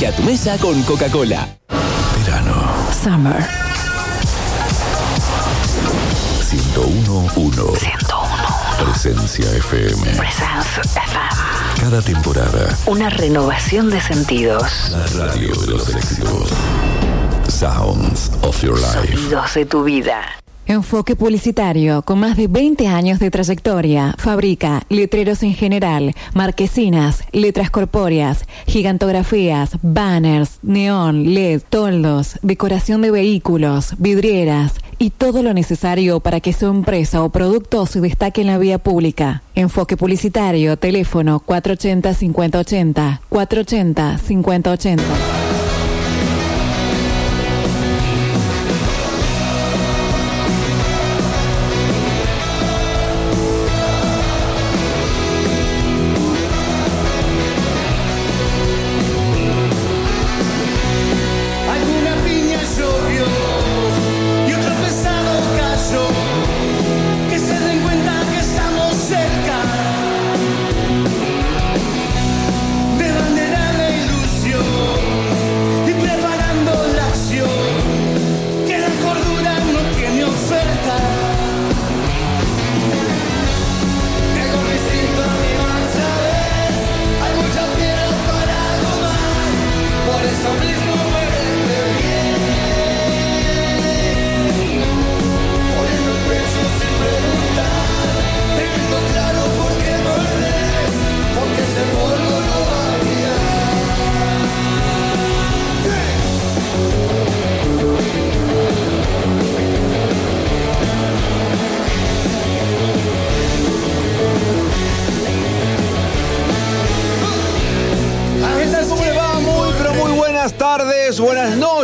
y a tu mesa con Coca-Cola. Verano. Summer. 101.1. 101. Presencia FM. Presence FM. Cada temporada. Una renovación de sentidos. La radio de los éxitos. Sounds of your life. Sonidos de tu vida. Enfoque Publicitario, con más de 20 años de trayectoria, fabrica letreros en general, marquesinas, letras corpóreas, gigantografías, banners, neón, LED, toldos, decoración de vehículos, vidrieras y todo lo necesario para que su empresa o producto se destaque en la vía pública. Enfoque Publicitario, teléfono 480-5080, 480-5080.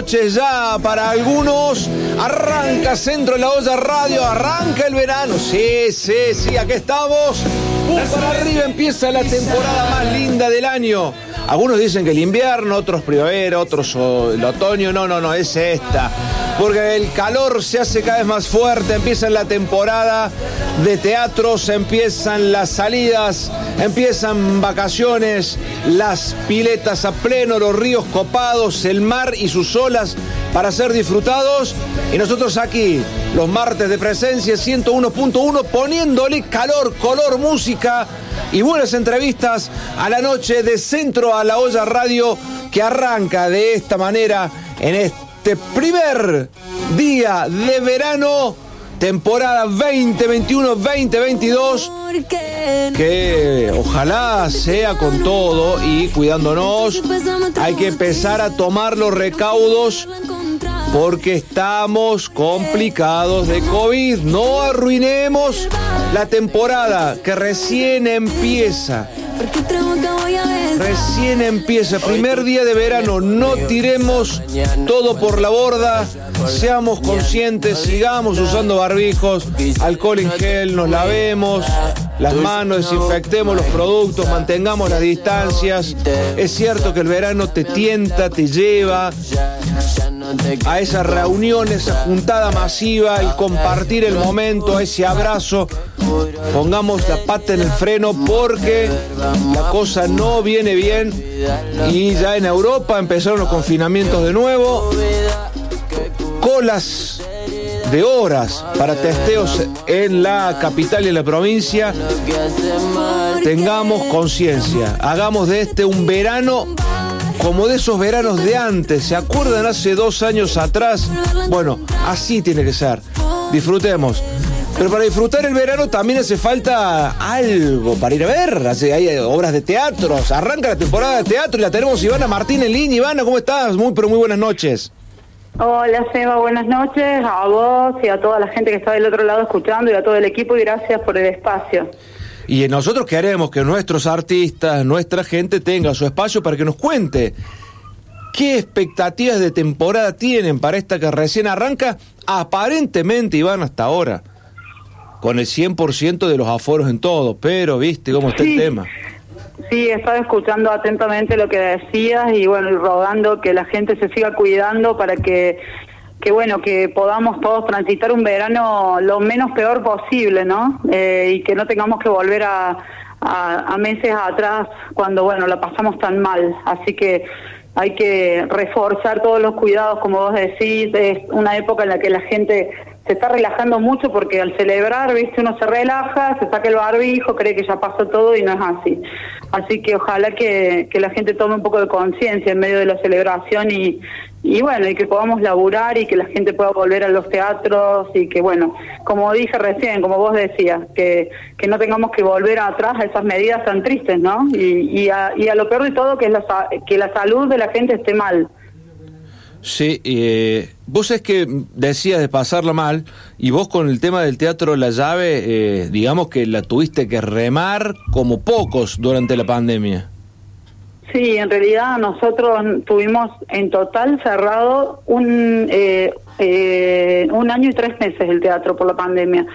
Ya para algunos. Arranca Centro de la Olla Radio, arranca el verano. Sí, sí, sí, aquí estamos. Pum, para arriba empieza la temporada más linda del año. Algunos dicen que el invierno, otros primavera, otros el otoño. No, no, no, es esta. Porque el calor se hace cada vez más fuerte, empieza la temporada de teatros, empiezan las salidas, empiezan vacaciones, las piletas a pleno, los ríos copados, el mar y sus olas para ser disfrutados. Y nosotros aquí, los martes de presencia 101.1, poniéndole calor, color, música y buenas entrevistas a la noche de Centro a la Olla Radio que arranca de esta manera en este primer día de verano, temporada 2021-2022 que ojalá sea con todo y cuidándonos. Hay que empezar a tomar los recaudos porque estamos complicados de COVID. No arruinemos la temporada que recién empieza. Recién empieza, primer día de verano, no tiremos todo por la borda, seamos conscientes, sigamos usando barbijos, alcohol en gel, nos lavemos las manos, desinfectemos los productos, mantengamos las distancias. Es cierto que el verano te tienta, te lleva a esas reuniones, esa juntada masiva, el compartir el momento, ese abrazo. Pongamos la pata en el freno porque la cosa no viene bien y ya en Europa empezaron los confinamientos de nuevo. Colas de horas para testeos en la capital y en la provincia. Tengamos conciencia, hagamos de este un verano como de esos veranos de antes. ¿Se acuerdan hace dos años atrás? Bueno, así tiene que ser. Disfrutemos. Pero para disfrutar el verano también hace falta algo para ir a ver. Hay obras de teatro. Arranca la temporada de teatro y la tenemos Ivana Martín en línea. Ivana, ¿cómo estás? Muy, pero muy buenas noches. Hola Seba, buenas noches a vos y a toda la gente que está del otro lado escuchando y a todo el equipo y gracias por el espacio. Y nosotros queremos que nuestros artistas, nuestra gente tenga su espacio para que nos cuente qué expectativas de temporada tienen para esta que recién arranca, aparentemente Iván hasta ahora, con el 100% de los aforos en todo, pero viste cómo está el tema. Sí, estaba escuchando atentamente lo que decías y bueno, y rogando que la gente se siga cuidando para que, que bueno, que podamos todos transitar un verano lo menos peor posible, ¿no? Eh, y que no tengamos que volver a, a, a meses atrás cuando, bueno, la pasamos tan mal. Así que hay que reforzar todos los cuidados, como vos decís, es una época en la que la gente se está relajando mucho porque al celebrar, viste, uno se relaja, se saca el barbijo, cree que ya pasó todo y no es así. Así que ojalá que, que la gente tome un poco de conciencia en medio de la celebración y, y bueno, y que podamos laburar y que la gente pueda volver a los teatros y que bueno, como dije recién, como vos decías, que, que no tengamos que volver atrás a esas medidas tan tristes, ¿no? Y, y, a, y a lo peor de todo que, es la, que la salud de la gente esté mal. Sí, eh, vos es que decías de pasarla mal y vos con el tema del teatro La Llave, eh, digamos que la tuviste que remar como pocos durante la pandemia. Sí, en realidad nosotros tuvimos en total cerrado un eh, eh, un año y tres meses el teatro por la pandemia.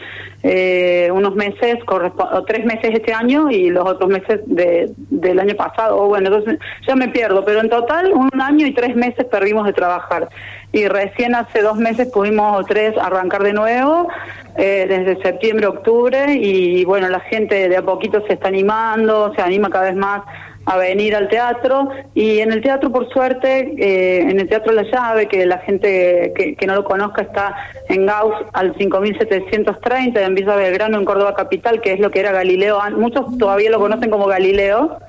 Eh, unos meses, o tres meses este año y los otros meses de, del año pasado. O bueno, entonces ya me pierdo, pero en total un año y tres meses perdimos de trabajar. Y recién hace dos meses pudimos o tres arrancar de nuevo, eh, desde septiembre, octubre, y bueno, la gente de a poquito se está animando, se anima cada vez más a venir al teatro. Y en el teatro por suerte eh, en el teatro La Llave que la gente que, que no lo conozca está en Gauss al 5730 en Villa Belgrano en Córdoba capital que es lo que era Galileo muchos todavía lo conocen como Galileo.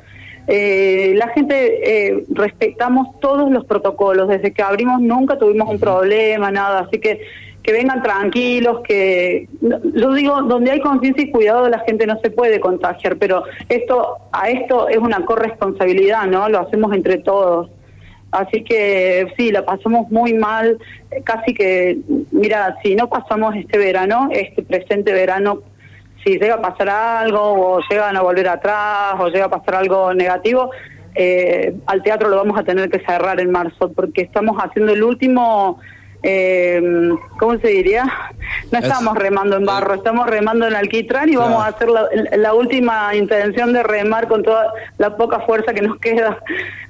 Eh, la gente eh, respetamos todos los protocolos. Desde que abrimos nunca tuvimos un problema nada. Así que que vengan tranquilos, que yo digo, donde hay conciencia y cuidado la gente no se puede contagiar, pero esto a esto es una corresponsabilidad, ¿no? Lo hacemos entre todos. Así que sí, la pasamos muy mal, casi que, mira, si no pasamos este verano, este presente verano, si llega a pasar algo o llegan a volver atrás o llega a pasar algo negativo, eh, al teatro lo vamos a tener que cerrar en marzo porque estamos haciendo el último eh, ¿cómo se diría? No Es- estamos remando en barro, estamos remando en alquitrán y Claro. vamos a hacer la, la última intención de remar con toda la poca fuerza que nos queda.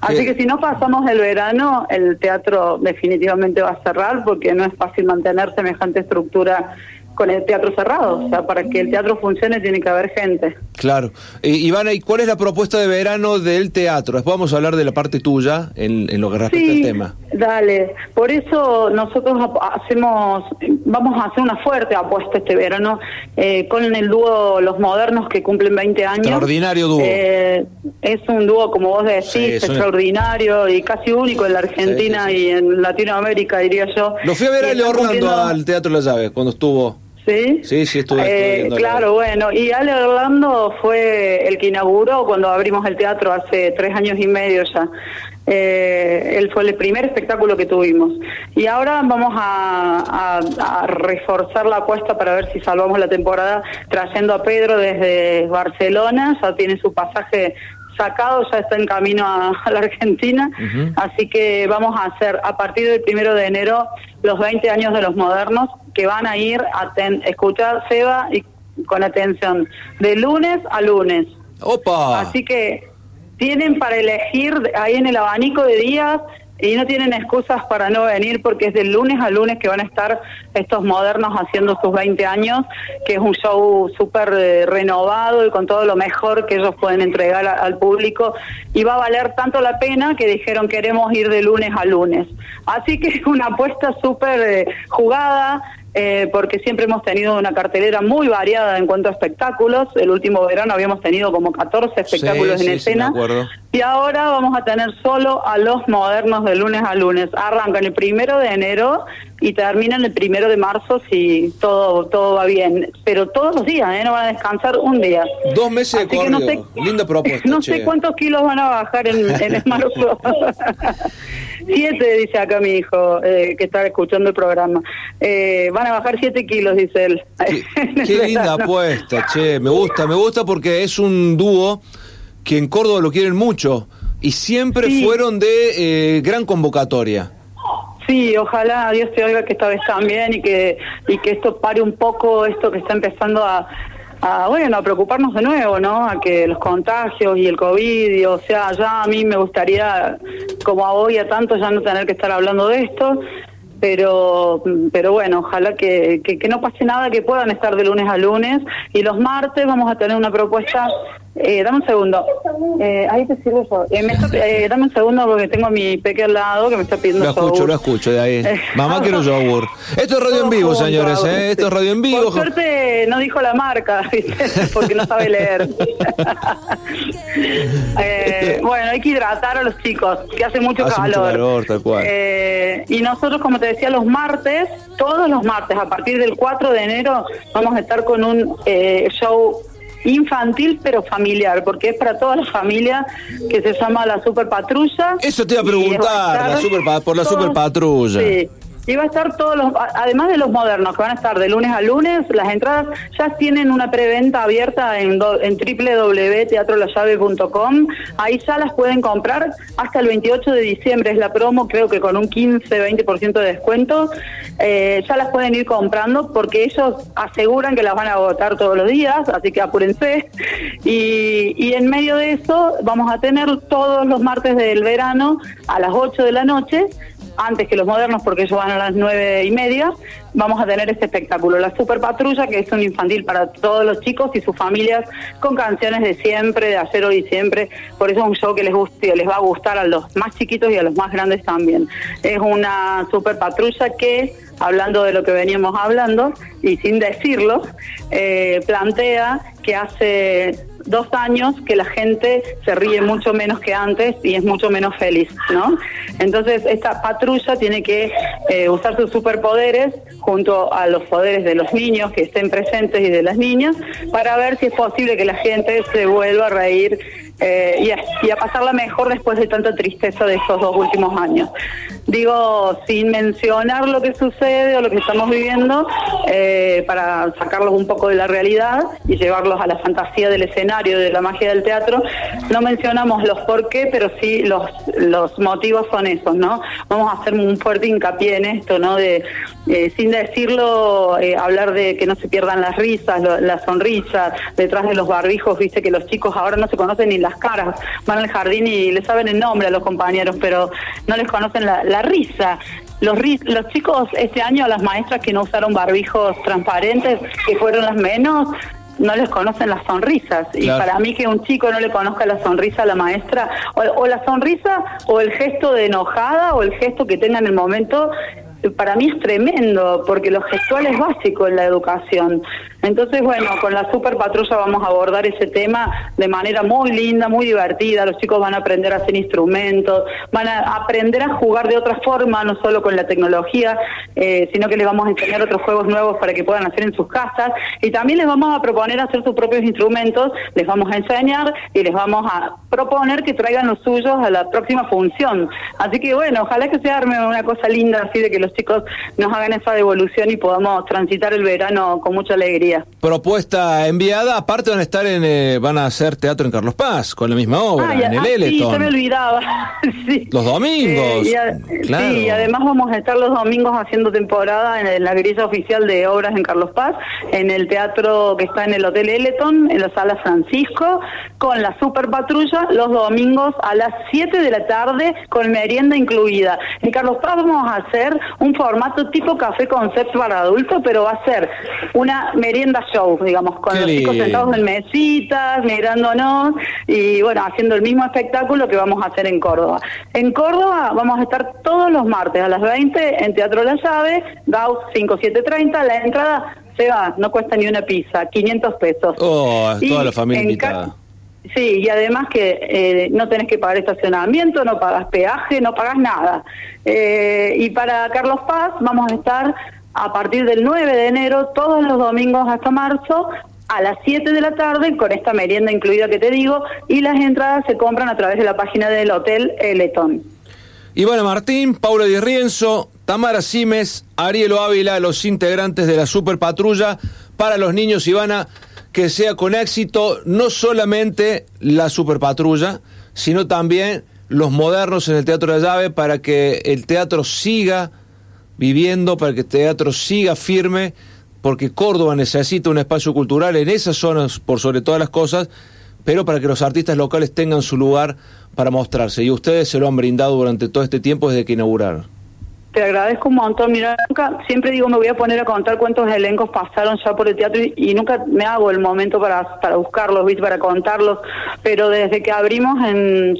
Así Sí. que si no pasamos el verano, el teatro definitivamente va a cerrar porque no es fácil mantener semejante estructura con el teatro cerrado. O sea, para que el teatro funcione tiene que haber gente. Claro. Eh, Ivana, ¿y cuál es la propuesta de verano del teatro? Después vamos a hablar de la parte tuya en, en lo que respecta al tema. Dale, por eso nosotros hacemos, vamos a hacer una fuerte apuesta este verano eh, con el dúo Los Modernos que cumplen 20 años. Extraordinario dúo. Eh, es un dúo, como vos decís, Sí, es extraordinario y casi único en la Argentina Sí, sí, sí. y en Latinoamérica, diría yo. Lo fui a ver a están Orlando cumpliendo- al Teatro La Llave cuando estuvo. ¿Sí? Sí, sí, estuve- Eh, claro, bueno, y Ale Orlando fue el que inauguró cuando abrimos el teatro hace tres años y medio ya. Eh, él fue el primer espectáculo que tuvimos. Y ahora vamos a, a- a reforzar la apuesta para ver si salvamos la temporada trayendo a Pedro desde Barcelona, ya tiene su pasaje sacado, ya está en camino a, a la Argentina, así que vamos a hacer a partir del primero de enero los 20 años de los modernos que van a ir a ten- escuchar Seba y con atención de lunes a lunes. ¡Opa! Así que tienen para elegir ahí en el abanico de días y no tienen excusas para no venir porque es del lunes a lunes que van a estar estos modernos haciendo sus 20 años, que es un show súper eh, renovado y con todo lo mejor que ellos pueden entregar a- al público y va a valer tanto la pena que dijeron queremos ir de lunes a lunes. Así que es una apuesta súper eh, jugada. Eh, porque siempre hemos tenido una cartelera muy variada en cuanto a espectáculos. El último verano habíamos tenido como 14 espectáculos Sí, en sí, sí, escena. acuerdo. Y ahora vamos a tener solo a los modernos de lunes a lunes. Arrancan el primero de enero y terminan el primero de marzo si todo todo va bien. Pero todos los días, ¿eh? no van a descansar un día. Dos meses de que no corrido. Linda propuesta, No che. sé cuántos kilos van a bajar en, en el marzo. siete, dice acá mi hijo, eh, que está escuchando el programa. Eh, van a bajar siete kilos, dice él. Qué, linda apuesta, che. Me gusta, me gusta porque es un dúo que en Córdoba lo quieren mucho y siempre Sí. fueron de eh, gran convocatoria. Sí, ojalá Dios te oiga que esta vez también y que y que esto pare un poco esto que está empezando a, bueno a preocuparnos de nuevo, ¿no? A que los contagios y el covid, y, o sea, ya a mí me gustaría como a hoy a tanto ya no tener que estar hablando de esto. Pero, pero bueno, ojalá que, que no pase nada, que puedan estar de lunes a lunes. Y los martes vamos a tener una propuesta Eh, dame un segundo. Eh, ahí te sirvo yo. Eh, me está- eh, dame un segundo porque tengo a mi peque al lado que me está pidiendo Lo escucho, yogur. lo escucho de ahí. Eh. Mamá quiero yogur. Esto es radio en vivo, señores, ¿eh? Esto es radio en vivo. Por suerte no dijo la marca, ¿viste? porque no sabe leer. Eh, bueno, hay que hidratar a los chicos, que hace mucho Hace mucho calor. calor, tal cual. Eh, y nosotros, como te decía, los martes, todos los martes, a partir del 4 de enero, vamos a estar con un eh, show infantil pero familiar, porque es para toda la familia que se llama la Super Patrulla. Eso te iba a preguntar, la super por la Super Patrulla. Sí. Y va a estar todos los, además de los modernos que van a estar de lunes a lunes, las entradas ya tienen una preventa abierta en, do- en www.teatrolallave.com. Ahí ya las pueden comprar hasta el 28 de diciembre, es la promo, creo que con un 15-20% de descuento. Eh, ya las pueden ir comprando porque ellos aseguran que las van a agotar todos los días, así que apúrense. Y, y en medio de eso vamos a tener todos los martes del verano a las 8 de la noche antes que los modernos porque ellos van a las nueve y media, vamos a tener este espectáculo, la Super Patrulla, que es un infantil para todos los chicos y sus familias, con canciones de siempre, de ayer, hoy y siempre, por eso es un show que les, guste, les va a gustar a los más chiquitos y a los más grandes también. Es una Super Patrulla que, hablando de lo que veníamos hablando, y sin decirlo, eh, plantea que hace dos años que la gente se ríe mucho menos que antes y es mucho menos feliz, ¿no? Entonces esta patrulla tiene que eh, usar sus superpoderes junto a los poderes de los niños que estén presentes y de las niñas para ver si es posible que la gente se vuelva a reír eh, y, a, pasarla mejor después de tanta tristeza de estos dos últimos años. Digo, sin mencionar lo que sucede o lo que estamos viviendo, eh, para sacarlos un poco de la realidad y llevarlos a la fantasía del escenario, de la magia del teatro, no mencionamos los por qué, pero sí los, los motivos son esos, ¿no? Vamos a hacer un fuerte hincapié en esto, ¿no? De, eh, sin decirlo, eh, hablar de que no se pierdan las risas, lo- las sonrisas, detrás de los barbijos, viste que los chicos ahora no se conocen ni las caras, van al jardín y le saben el nombre a los compañeros, pero no les conocen la, la risa. Los, los chicos este año, las maestras que no usaron barbijos transparentes, que fueron las menos, no les conocen las sonrisas. Y para mí que un chico no le conozca la sonrisa a la maestra, o, o la sonrisa, o el gesto de enojada, o el gesto que tenga en el momento, para mí es tremendo, porque lo gestual es básico en la educación. Entonces, bueno, con la Super Patrulla vamos a abordar ese tema de manera muy linda, muy divertida. Los chicos van a aprender a hacer instrumentos, van a aprender a jugar de otra forma, no solo con la tecnología, eh, sino que les vamos a enseñar otros juegos nuevos para que puedan hacer en sus casas. Y también les vamos a proponer hacer sus propios instrumentos, les vamos a enseñar y les vamos a proponer que traigan los suyos a la próxima función. Así que bueno, ojalá que se arme una cosa linda así de que los chicos nos hagan esa devolución y podamos transitar el verano con mucha alegría. Propuesta enviada, aparte van a estar en, eh, van a hacer teatro en Carlos Paz, con la misma obra, Ah, y- en el ah, sí, Eleton. se me olvidaba. Sí. Los domingos, Eh, y a- claro. Sí, y además vamos a estar los domingos haciendo temporada en, la grilla oficial de obras en Carlos Paz, en el teatro que está en el Hotel Eleton, en la Sala Francisco, con la Super Patrulla, los domingos a las 7 de la tarde, con merienda incluida. En Carlos Paz vamos a hacer un formato tipo café concept para adultos, pero va a ser una merienda show, digamos, con Qué los chicos lindo. sentados en mesitas, mirándonos y bueno, haciendo el mismo espectáculo que vamos a hacer en Córdoba. En Córdoba vamos a estar todos los martes a las 20 en Teatro La Llave, Gauss 5730, la entrada se va, no cuesta ni una pizza, 500 pesos. Oh, Y toda la familia invitada. Sí, y además que eh, no tenés que pagar estacionamiento, no pagas peaje, no pagas nada. Eh, y para Carlos Paz vamos a estar a partir del 9 de enero, todos los domingos hasta marzo, a las 7 de la tarde, con esta merienda incluida que te digo, y las entradas se compran a través de la página del Hotel Eleton. Ivana Martín, Paula Di Rienzo, Tamara Simes, Arielo Ávila, los integrantes de la Super Patrulla para los niños, Ivana, que sea con éxito no solamente la Super Patrulla, sino también los modernos en el Teatro de la Llave para que el teatro siga viviendo, para que el teatro siga firme, porque Córdoba necesita un espacio cultural en esas zonas por sobre todas las cosas, pero para que los artistas locales tengan su lugar para mostrarse. Y ustedes se lo han brindado durante todo este tiempo desde que inauguraron. te agradezco un montón. Mira, nunca, siempre digo, me voy a poner a contar cuántos elencos pasaron ya por el teatro y, y nunca me hago el momento para, para buscarlos, ¿viste? para contarlos. Pero desde que abrimos en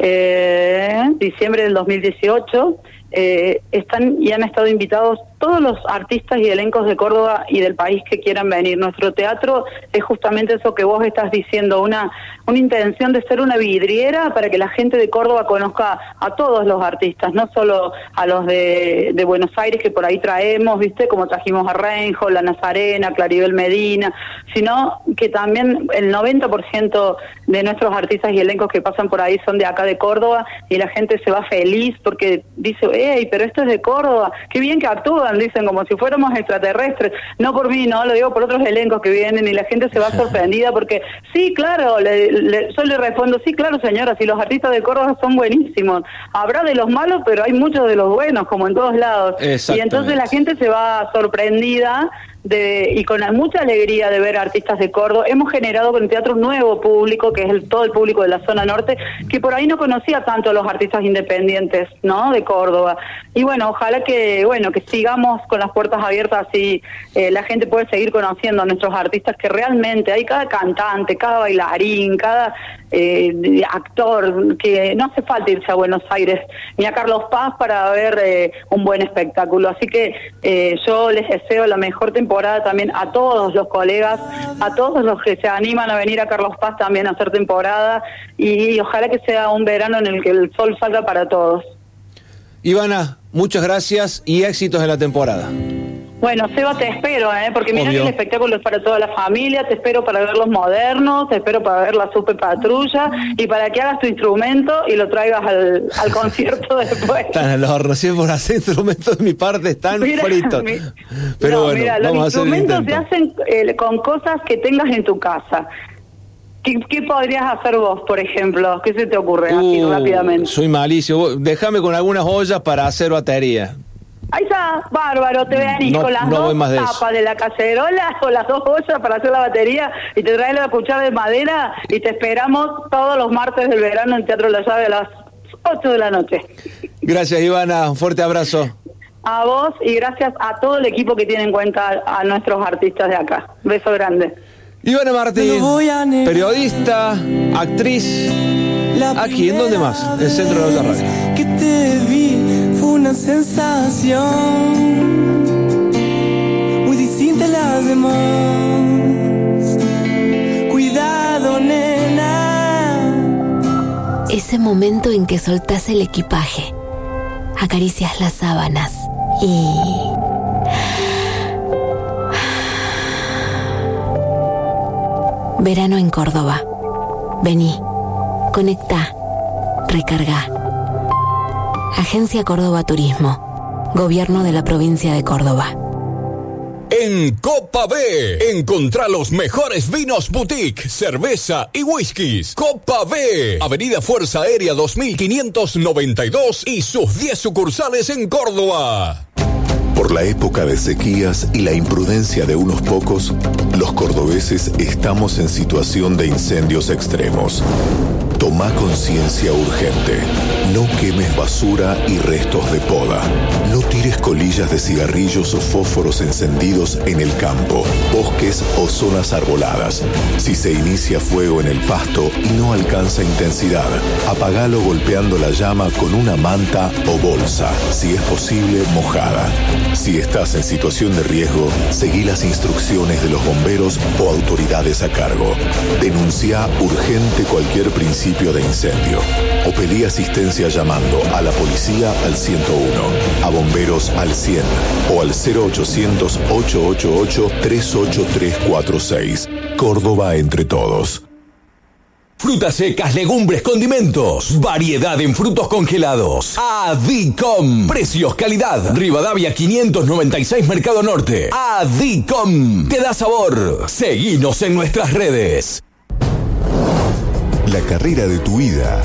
eh, diciembre del 2018, eh, están y han estado invitados todos los artistas y elencos de Córdoba y del país que quieran venir. Nuestro teatro es justamente eso que vos estás diciendo, una, una intención de ser una vidriera para que la gente de Córdoba conozca a todos los artistas, no solo a los de, Buenos Aires que por ahí traemos, ¿viste? Como trajimos a Renjo, La Nazarena, Claribel Medina, sino que también el 90% de nuestros artistas y elencos que pasan por ahí son de acá de Córdoba y la gente se va feliz porque dice, hey, pero esto es de Córdoba, qué bien que dicen como si fuéramos extraterrestres. No por mí, no, lo digo por otros elencos que vienen y la gente se va sorprendida porque, sí, claro, le, le- yo le respondo, sí, claro, señora, si los artistas de Córdoba son buenísimos. Habrá de los malos, pero hay muchos de los buenos, como en todos lados. Y entonces la gente se va sorprendida de, y con mucha alegría de ver artistas de Córdoba. Hemos generado con el teatro un nuevo público, que es el, todo el público de la zona norte, que por ahí no conocía tanto a los artistas independientes, ¿no? De Córdoba. Y bueno, ojalá que, bueno, que sigamos con las puertas abiertas así eh, la gente puede seguir conociendo a nuestros artistas que realmente hay cada cantante, cada bailarín, cada eh, actor, que no hace falta irse a Buenos Aires ni a Carlos Paz para ver eh, un buen espectáculo. Así que eh, yo les deseo la mejor temporada también a todos los colegas, a todos los que se animan a venir a Carlos Paz también a hacer temporada y, ojalá que sea un verano en el que el sol salga para todos. Ivana, muchas gracias y éxitos en la temporada. Bueno, Seba, te espero, ¿eh? porque mira que el espectáculo es para toda la familia, te espero para ver los modernos, te espero para ver la super patrulla y para que hagas tu instrumento y lo traigas al, al concierto después. Están al horno, si es por hacer instrumentos de mi parte, están Mira, fritos. mi- Pero no, bueno, mira, los vamos instrumentos se hacen eh, con cosas que tengas en tu casa. ¿Qué, qué podrías hacer vos, por ejemplo? ¿Qué se te ocurre así Uh, rápidamente? Soy. Vos- Déjame con algunas ollas para hacer batería. Ahí está, bárbaro, te venís No- con las no dos más de eso. tapas de la cacerola o las dos ollas para hacer la batería y te traes la cuchara de madera y te esperamos todos los martes del verano en Teatro La Llave a las 8 de la noche. Gracias, Ivana. Un fuerte abrazo. A vos y gracias a todo el equipo que tiene en cuenta a nuestros artistas de acá. Beso grande. Ivana Martín, periodista, actriz. Aquí, ¿en dónde más? En el centro de la radio. Que te vi fue sensación muy distinta a las demás. Cuidado, nena. Ese momento en que soltás el equipaje, acaricias las sábanas y... Verano en Córdoba. Vení, conecta, recarga. Agencia Córdoba Turismo. Gobierno de la provincia de Córdoba. En Copa B, encontrá los mejores vinos boutique, cerveza y whiskies. Copa B, Avenida Fuerza Aérea 2592 y sus 10 sucursales en Córdoba. Por la época de sequías y la imprudencia de unos pocos, los cordobeses estamos en situación de incendios extremos. Toma conciencia urgente. No quemes basura y restos de poda. No tires colillas de cigarrillos o fósforos encendidos en el campo, bosques o zonas arboladas. Si se inicia fuego en el pasto y no alcanza intensidad, apagalo golpeando la llama con una manta o bolsa, si es posible mojada. Si estás en situación de riesgo, seguí las instrucciones de los bomberos o autoridades a cargo. Denuncia urgente cualquier principio de incendio o pedí asistencia llamando a la policía al 101, a bomberos al 100 o al 0800 888 38346. Córdoba entre todos. Frutas secas, legumbres, condimentos. Variedad en frutos congelados. Adicom. Precios, calidad. Rivadavia 596 Mercado Norte. Adicom. Te da sabor. Seguinos en nuestras redes. La carrera de tu vida.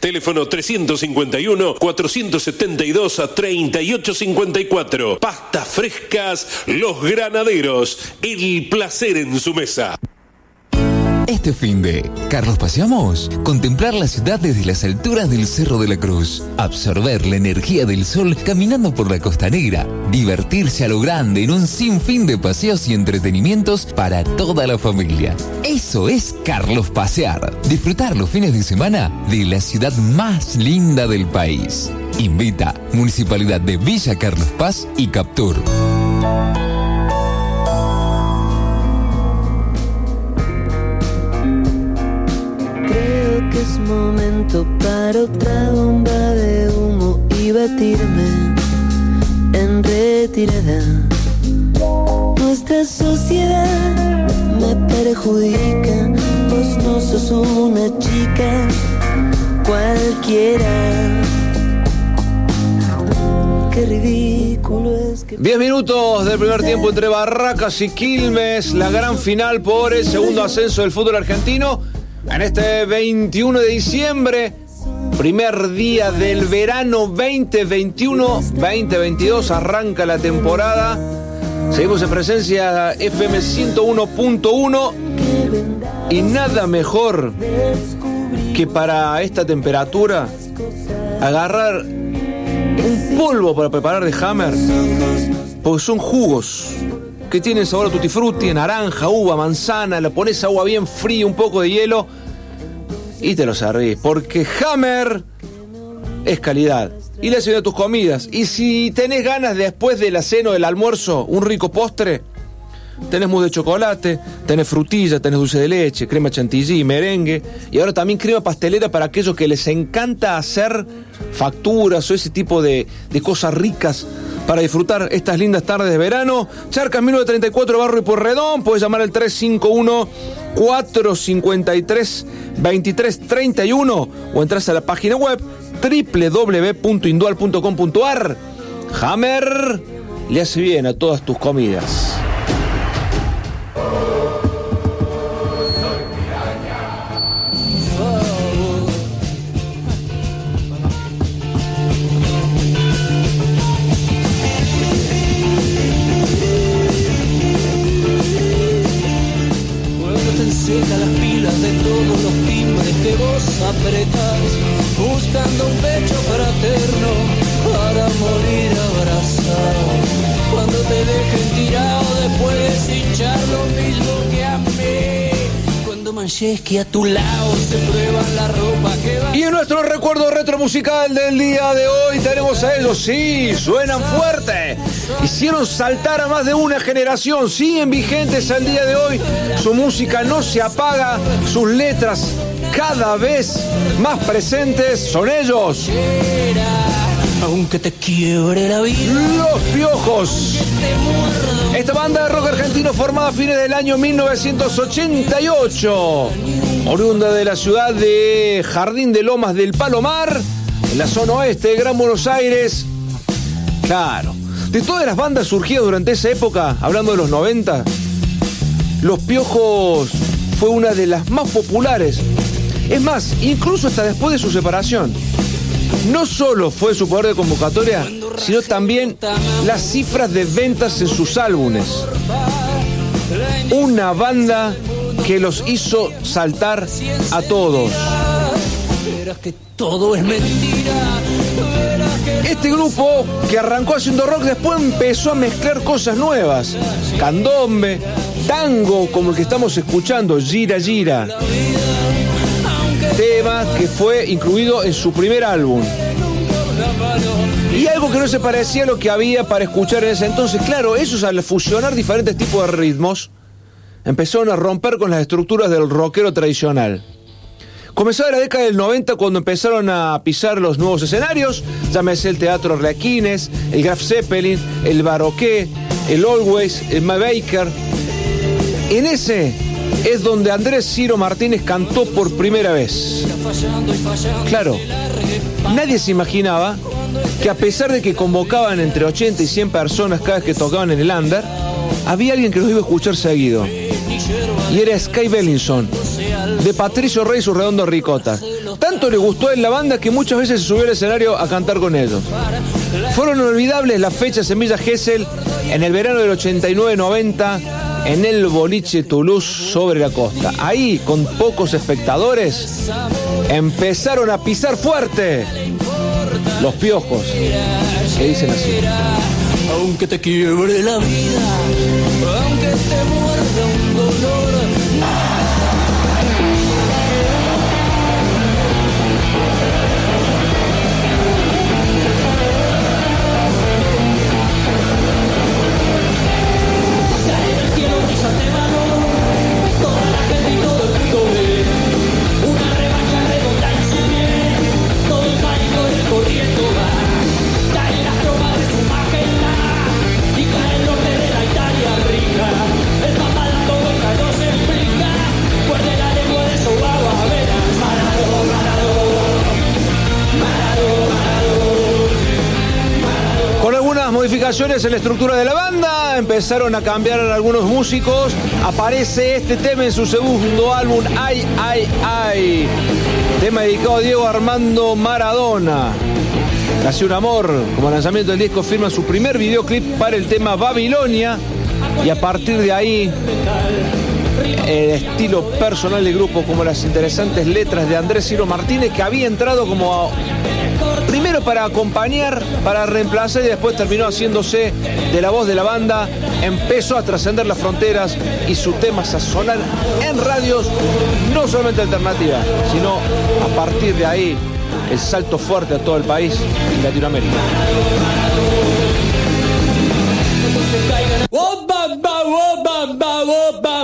Teléfono 351 472 3854. Pastas frescas Los Granaderos. El placer en su mesa. Este fin de Carlos Paseamos, contemplar la ciudad desde las alturas del Cerro de la Cruz, absorber la energía del sol caminando por la Costa Negra, divertirse a lo grande en un sinfín de paseos y entretenimientos para toda la familia. Eso es Carlos Pasear, disfrutar los fines de semana de la ciudad más linda del país. Invita Municipalidad de Villa Carlos Paz y Captur. Momento para otra bomba de humo y batirme en retirada. Nuestra sociedad me perjudica, vos no sos una chica cualquiera. Qué ridículo es que... 10 minutos del primer tiempo entre Barracas y Quilmes, la gran final por el segundo ascenso del fútbol argentino. En este 21 de diciembre, primer día del verano 2021-2022, arranca la temporada. Seguimos en presencia FM 101.1 y nada mejor que para esta temperatura agarrar un polvo para preparar de Hammer, porque son jugos que tienen sabor a tutti frutti, naranja, uva, manzana, le pones agua bien fría, un poco de hielo y te lo servís, porque Hammer es calidad. Y le hace a tus comidas. Y si tenés ganas después de la del almuerzo, un rico postre, tenés mousse de chocolate, tenés frutilla, tenés dulce de leche, crema chantilly, merengue. Y ahora también crema pastelera para aquellos que les encanta hacer facturas o ese tipo de, de cosas ricas para disfrutar estas lindas tardes de verano. Charcas 1934, Barrio y Porredón. Puedes llamar al 351-453-2331 o entras a la página web www.indual.com.ar. Hammer le hace bien a todas tus comidas. A tu lado se prueba la ropa que va. Y en nuestro recuerdo retro musical del día de hoy tenemos a ellos, sí, suenan fuerte. Hicieron saltar a más de una generación, siguen vigentes al día de hoy. Su música no se apaga, sus letras cada vez más presentes son ellos. Aunque te quiebre la vida. Los Piojos. Esta banda de rock argentino formada a fines del año 1988, oriunda de la ciudad de Jardín de Lomas del Palomar, en la zona oeste de Gran Buenos Aires, Claro. De todas las bandas surgidas durante esa época, hablando de los 90, Los Piojos fue una de las más populares. Es más, incluso hasta después de su separación. No solo fue su poder de convocatoria, sino también las cifras de ventas en sus álbumes. Una banda que los hizo saltar a todos. Es Este grupo que arrancó haciendo rock después empezó a mezclar cosas nuevas. Candombe, tango como el que estamos escuchando, Gira Gira. Tema que fue incluido en su primer álbum. Y algo que no se parecía a lo que había para escuchar en ese entonces. Claro, ellos al fusionar diferentes tipos de ritmos, empezaron a romper con las estructuras del rockero tradicional. Comenzó en la década del 90 cuando empezaron a pisar los nuevos escenarios, llámese el Teatro Reaquines, el Graf Zeppelin, el Baroque, el Always, el My Baker. En ese es donde Andrés Ciro Martínez cantó por primera vez. Claro, nadie se imaginaba que a pesar de que convocaban entre 80 y 100 personas cada vez que tocaban en el under, había alguien que los iba a escuchar seguido. Y era Sky Bellinson, de Patricio Rey y su redondo ricota. Tanto le gustó en la banda que muchas veces se subió al escenario a cantar con ellos. Fueron inolvidables las fechas en Villa Gesell en el verano del 89-90 en el boliche Toulouse sobre la costa. Ahí, con pocos espectadores, empezaron a pisar fuerte los piojos, que dicen así. Aunque te quiebre la vida, aunque te modificaciones en la estructura de la banda, empezaron a cambiar algunos músicos. Aparece este tema en su segundo álbum, Ay, Ay, Ay. Tema dedicado a Diego Armando Maradona. Casi un amor, como lanzamiento del disco, firma su primer videoclip para el tema Babilonia. Y a partir de ahí, el estilo personal del grupo, como las interesantes letras de Andrés Ciro Martínez, que había entrado como primero para acompañar, para reemplazar y después terminó haciéndose de la voz de la banda, empezó a trascender las fronteras y sus temas a sonar en radios, no solamente alternativa, sino a partir de ahí el salto fuerte a todo el país y Latinoamérica. Oh, ba, ba, oh, ba, ba, oh, ba,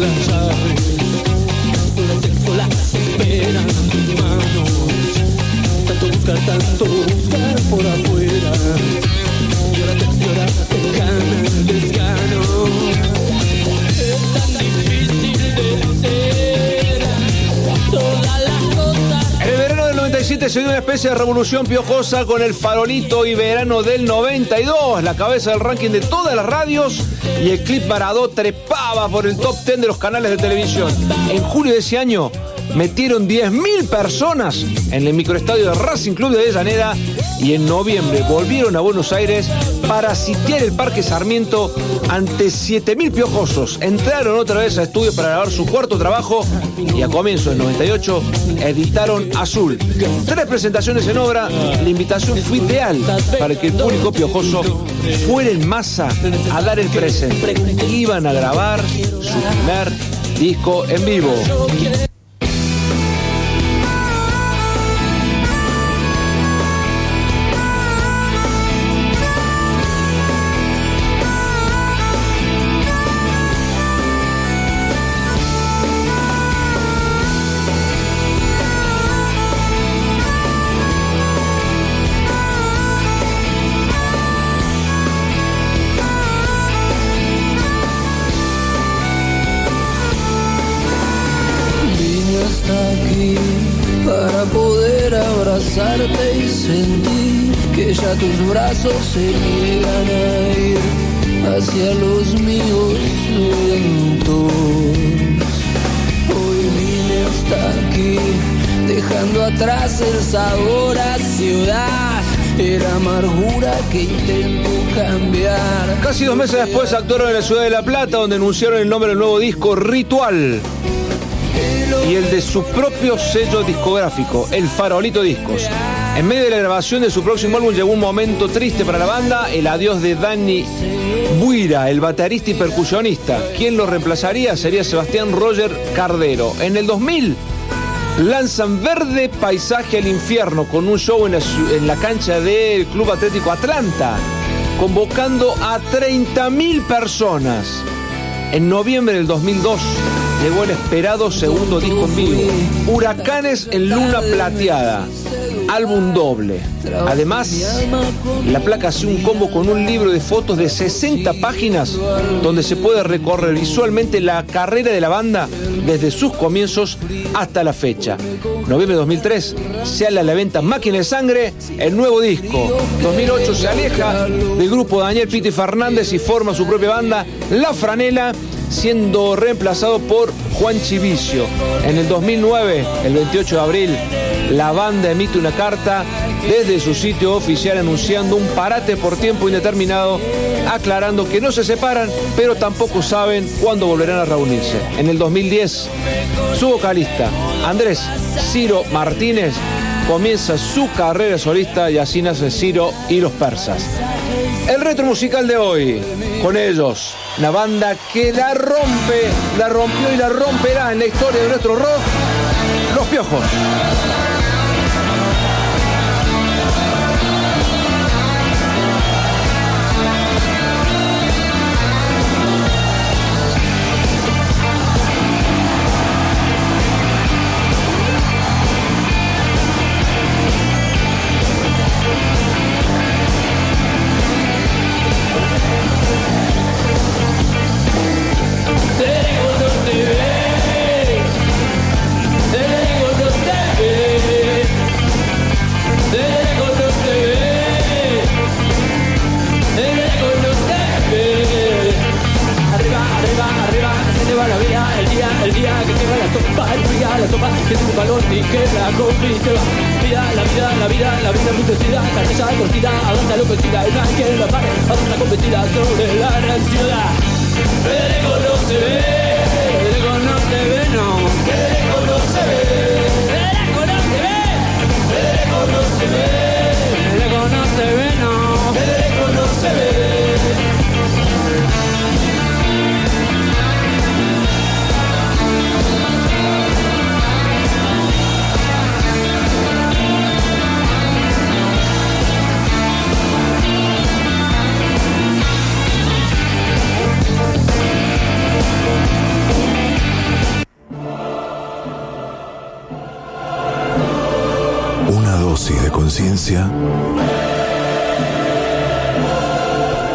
tuyo está la llave, solo sexo las esperan tus manos. Tanto buscar, tanto buscar por afuera. Y ahora te, y ahora. 97 se dio una especie de revolución piojosa con el farolito y verano del 92, la cabeza del ranking de todas las radios y el clip Maradó trepaba por el top 10 de los canales de televisión. En julio de ese año metieron 10.000 personas en el microestadio de Racing Club de Avellaneda y en noviembre volvieron a Buenos Aires para sitiar el Parque Sarmiento ante 7.000 piojosos. Entraron otra vez a estudio para grabar su cuarto trabajo y a comienzo del 98 editaron Azul. Tres presentaciones en obra, la invitación fue ideal para que el público piojoso fuera en masa a dar el presente. Iban a grabar su primer disco en vivo. Tus brazos se niegan a ir hacia los míos lentos. Hoy vine hasta aquí, dejando atrás el sabor a ciudad. Era amargura que intento cambiar. Casi dos meses después actuaron en la ciudad de La Plata, donde anunciaron el nombre del nuevo disco Ritual y el de su propio sello discográfico, El Farolito Discos. En medio de la grabación de su próximo álbum llegó un momento triste para la banda, el adiós de Danny Buira, el baterista y percusionista. Quien lo reemplazaría sería Sebastián Roger Cardero. En el 2000 lanzan Verde Paisaje al Infierno con un show en la, cancha del Club Atlético Atlanta, convocando a 30.000 personas. En noviembre del 2002 llegó el esperado segundo disco en vivo, Huracanes en Luna Plateada, álbum doble. Además, la placa hace un combo con un libro de fotos de 60 páginas donde se puede recorrer visualmente la carrera de la banda desde sus comienzos hasta la fecha. Noviembre de 2003 se a la venta Máquina de Sangre, el nuevo disco. 2008 se aleja del grupo Daniel Piti Fernández y forma su propia banda, La Franela, siendo reemplazado por Juan Chivicio. En el 2009, el 28 de abril, la banda emite una carta desde su sitio oficial anunciando un parate por tiempo indeterminado, aclarando que no se separan, pero tampoco saben cuándo volverán a reunirse. En el 2010, su vocalista, Andrés Ciro Martínez, comienza su carrera solista y así nace Ciro y los persas. El retro musical de hoy, con ellos, una banda que la rompe, la rompió y la romperá en la historia de nuestro rock, Los Piojos.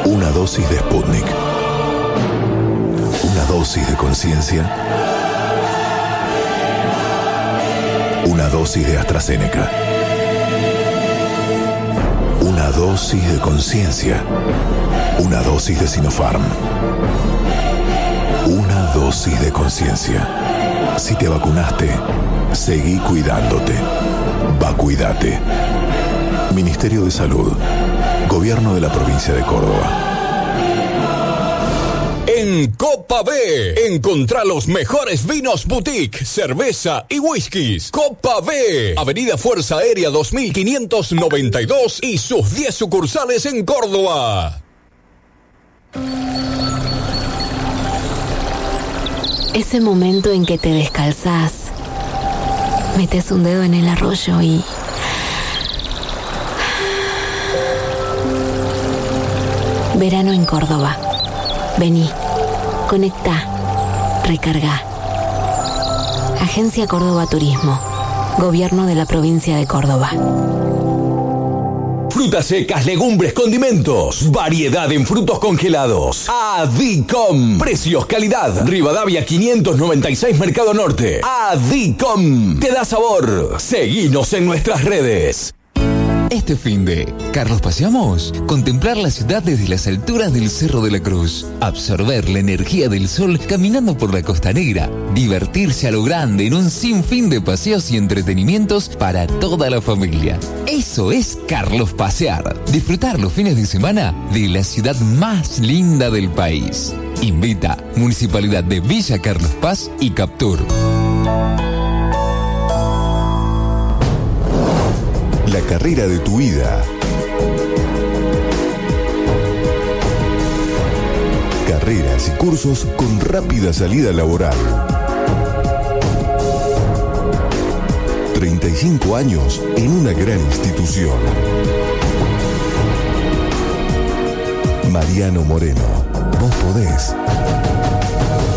Una dosis de Sputnik. Una dosis de conciencia. Una dosis de AstraZeneca. Una dosis de conciencia. Una dosis de Sinopharm. Una dosis de conciencia. Si te vacunaste, seguí cuidándote. Vacuídate. Ministerio de Salud. Gobierno de la provincia de Córdoba. En Copa B, encontrá los mejores vinos boutique, cerveza y whiskies. Copa B, Avenida Fuerza Aérea 2592 y sus 10 sucursales en Córdoba. Ese momento en que te descalzás, metes un dedo en el arroyo y... Verano en Córdoba. Vení, conecta, recarga. Agencia Córdoba Turismo. Gobierno de la provincia de Córdoba. Frutas secas, legumbres, condimentos. Variedad en frutos congelados. Adicom. Precios, calidad. Rivadavia 596 Mercado Norte. Adicom. Te da sabor. Seguinos en nuestras redes. Este fin de Carlos Paseamos, contemplar la ciudad desde las alturas del Cerro de la Cruz, absorber la energía del sol caminando por la Costa Negra, divertirse a lo grande en un sinfín de paseos y entretenimientos para toda la familia. Eso es Carlos Pasear. Disfrutar los fines de semana de la ciudad más linda del país. Invita Municipalidad de Villa Carlos Paz y Captur. La carrera de tu vida. Carreras y cursos con rápida salida laboral. 35 años en una gran institución. Mariano Moreno, vos podés.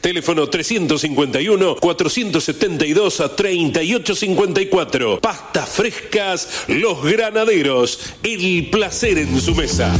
Teléfono 351-472-3854. Pastas frescas Los Granaderos. El placer en su mesa.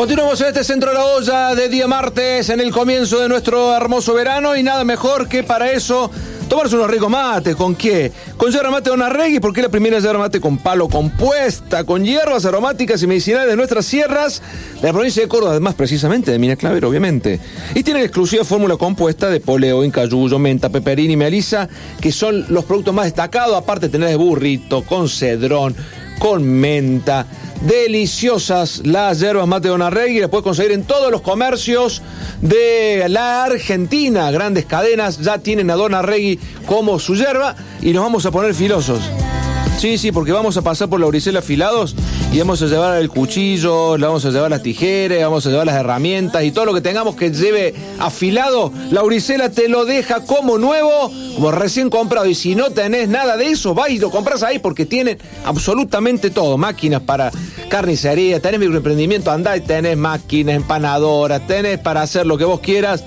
Continuamos en este centro de la olla de día martes, en el comienzo de nuestro hermoso verano y nada mejor que para eso tomarse unos ricos mates. ¿Con qué? Con yerba mate Donarregui, porque la primera yerba mate con palo compuesta, con hierbas aromáticas y medicinales de nuestras sierras, de la provincia de Córdoba, además precisamente de Mina Claver, obviamente. Y tiene la exclusiva fórmula compuesta de poleo, incayuyo, menta, peperín y melisa, que son los productos más destacados, aparte de burrito, con cedrón, con menta. Deliciosas las hierbas mate Donarregui, las puedes conseguir en todos los comercios de la Argentina. Grandes cadenas ya tienen a Donarregui como su hierba y nos vamos a poner filosos. Sí, sí, porque vamos a pasar por la Auricela afilados y vamos a llevar el cuchillo, le vamos a llevar las tijeras, vamos a llevar las herramientas y todo lo que tengamos que lleve afilado. La Auricela te lo deja como nuevo, como recién comprado. Y si no tenés nada de eso, vas y lo compras ahí porque tienen absolutamente todo. Máquinas para carnicería, tenés microemprendimiento, andá y tenés máquinas, empanadoras, tenés para hacer lo que vos quieras